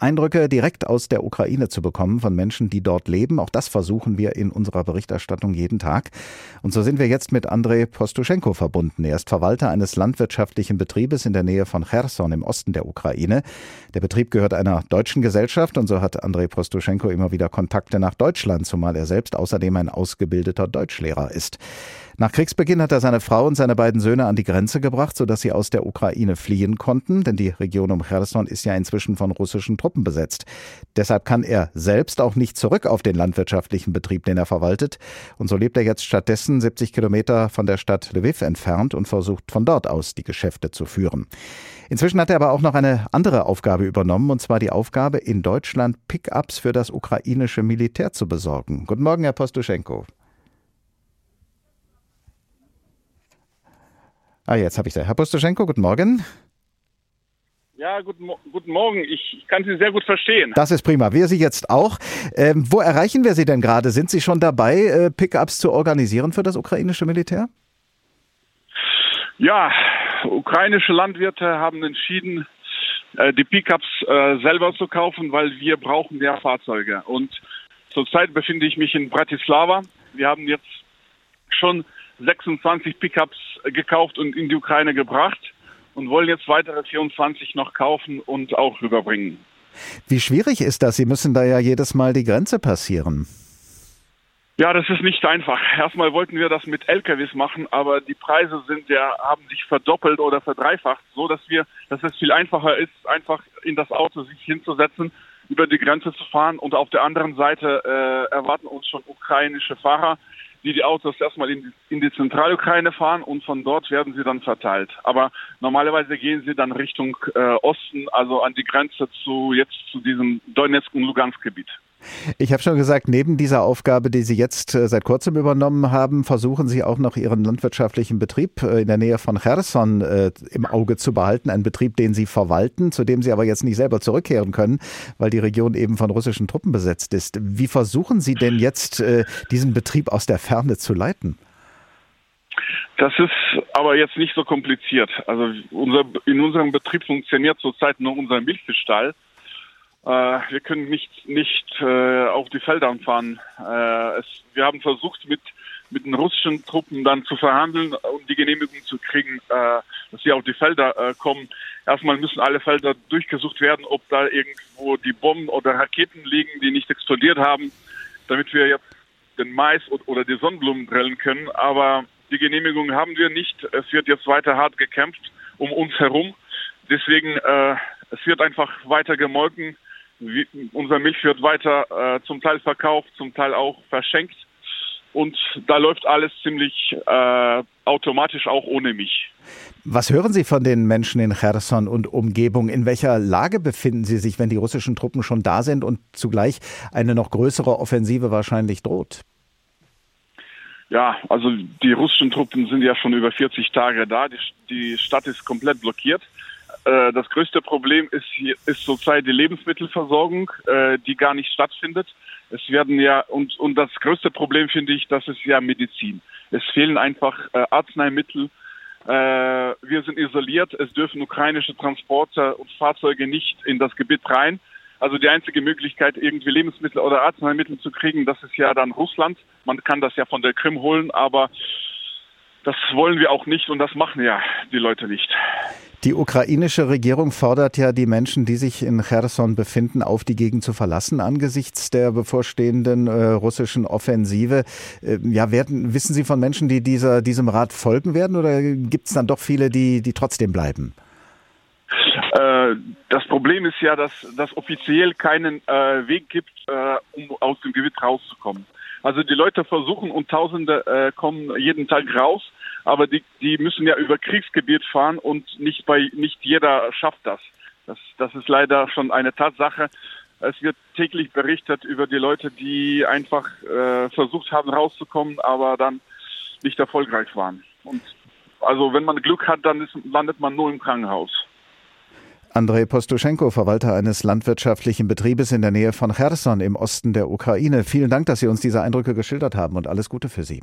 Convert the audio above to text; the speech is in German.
Eindrücke direkt aus der Ukraine zu bekommen von Menschen, die dort leben. Auch das versuchen wir in unserer Berichterstattung jeden Tag. Und so sind wir jetzt mit Andrei Postuschenko verbunden. Er ist Verwalter eines landwirtschaftlichen Betriebes in der Nähe von Cherson im Osten der Ukraine. Der Betrieb gehört einer deutschen Gesellschaft und so hat Andrei Postuschenko immer wieder Kontakte nach Deutschland, zumal er selbst außerdem ein ausgebildeter Deutschlehrer ist. Nach Kriegsbeginn hat er seine Frau und seine beiden Söhne an die Grenze gebracht, sodass sie aus der Ukraine fliehen konnten, denn die Region um Cherson ist ja inzwischen von russischen Truppen besetzt. Deshalb kann er selbst auch nicht zurück auf den landwirtschaftlichen Betrieb, den er verwaltet. Und so lebt er jetzt stattdessen 70 Kilometer von der Stadt Lviv entfernt und versucht von dort aus die Geschäfte zu führen. Inzwischen hat er aber auch noch eine andere Aufgabe übernommen, und zwar die Aufgabe, in Deutschland Pickups für das ukrainische Militär zu besorgen. Guten Morgen, Herr Postuschenko. Ah, jetzt habe ich da. Herr Postoschenko, guten Morgen. Ja, guten, guten Morgen. Ich, ich, kann Sie sehr gut verstehen. Das ist prima. Wir Sie jetzt auch. Ähm, wo erreichen wir Sie denn gerade? Sind Sie schon dabei, äh, Pickups zu organisieren für das ukrainische Militär? Ja, ukrainische Landwirte haben entschieden, äh, die Pickups äh, selber zu kaufen, weil wir brauchen ja Fahrzeuge. Und zurzeit befinde ich mich in Bratislava. Wir haben jetzt schon 26 Pickups gekauft und in die Ukraine gebracht und wollen jetzt weitere 24 noch kaufen und auch rüberbringen. Wie schwierig ist das? Sie müssen da ja jedes Mal die Grenze passieren. Ja, das ist nicht einfach. Erstmal wollten wir das mit LKWs machen, aber die Preise sind ja, haben sich verdoppelt oder verdreifacht, so dass wir, dass es viel einfacher ist, einfach in das Auto sich hinzusetzen, über die Grenze zu fahren und auf der anderen Seite äh, erwarten uns schon ukrainische Fahrer, die die Autos erstmal in, in die Zentralukraine fahren und von dort werden sie dann verteilt. Aber normalerweise gehen sie dann Richtung äh, Osten, also an die Grenze zu jetzt zu diesem Donetsk und Lugansk Gebiet. Ich habe schon gesagt, neben dieser Aufgabe, die Sie jetzt äh, seit kurzem übernommen haben, versuchen Sie auch noch Ihren landwirtschaftlichen Betrieb äh, in der Nähe von Cherson äh, im Auge zu behalten. Ein Betrieb, den Sie verwalten, zu dem Sie aber jetzt nicht selber zurückkehren können, weil die Region eben von russischen Truppen besetzt ist. Wie versuchen Sie denn jetzt, diesen Betrieb aus der Ferne zu leiten? Das ist aber jetzt nicht so kompliziert. Also unser, in unserem Betrieb funktioniert zurzeit nur unser Milchstall. Äh, wir können nicht, nicht äh, auf die Felder fahren. Äh, es, wir haben versucht, mit, mit den russischen Truppen dann zu verhandeln und die Genehmigung zu kriegen, äh, dass sie auf die Felder kommen. Erstmal müssen alle Felder durchgesucht werden, ob da irgendwo die Bomben oder Raketen liegen, die nicht explodiert haben, damit wir jetzt den Mais oder die Sonnenblumen drillen können. Aber die Genehmigung haben wir nicht. Es wird jetzt weiter hart gekämpft um uns herum. Deswegen, äh, es wird einfach weiter gemolken unser Milch wird weiter äh, zum Teil verkauft, zum Teil auch verschenkt. Und da läuft alles ziemlich äh, automatisch auch ohne mich. Was hören Sie von den Menschen in Cherson und Umgebung? In welcher Lage befinden sie sich, wenn die russischen Truppen schon da sind und zugleich eine noch größere Offensive wahrscheinlich droht? Ja, also die russischen Truppen sind ja schon über 40 Tage da. Die, die Stadt ist komplett blockiert. Äh, das größte Problem ist, ist zurzeit die Lebensmittelversorgung, äh, die gar nicht stattfindet. Es werden ja, und, und das größte Problem finde ich, das ist ja Medizin. Es fehlen einfach äh, Arzneimittel. Äh, wir sind isoliert. Es dürfen ukrainische Transporter und Fahrzeuge nicht in das Gebiet rein. Also die einzige Möglichkeit, irgendwie Lebensmittel oder Arzneimittel zu kriegen, das ist ja dann Russland. Man kann das ja von der Krim holen, aber das wollen wir auch nicht und das machen ja die Leute nicht. Die ukrainische Regierung fordert ja die Menschen, die sich in Cherson befinden, auf, die Gegend zu verlassen angesichts der bevorstehenden äh, russischen Offensive. Äh, ja, werden, wissen Sie von Menschen, die dieser, diesem Rat folgen werden oder gibt es dann doch viele, die, die trotzdem bleiben? Äh, das Problem ist ja, dass es offiziell keinen äh, Weg gibt, äh, um aus dem Gebiet rauszukommen. Also die Leute versuchen und Tausende kommen jeden Tag raus aber die, die müssen ja über Kriegsgebiet fahren und nicht bei nicht jeder schafft das. Das, das ist leider schon eine Tatsache. Es wird täglich berichtet über die Leute, die einfach äh, versucht haben rauszukommen, aber dann nicht erfolgreich waren. Und also wenn man Glück hat, dann ist, landet man nur im Krankenhaus. Andrei Postuschenko, Verwalter eines landwirtschaftlichen Betriebes in der Nähe von Cherson im Osten der Ukraine. Vielen Dank, dass Sie uns diese Eindrücke geschildert haben und alles Gute für Sie.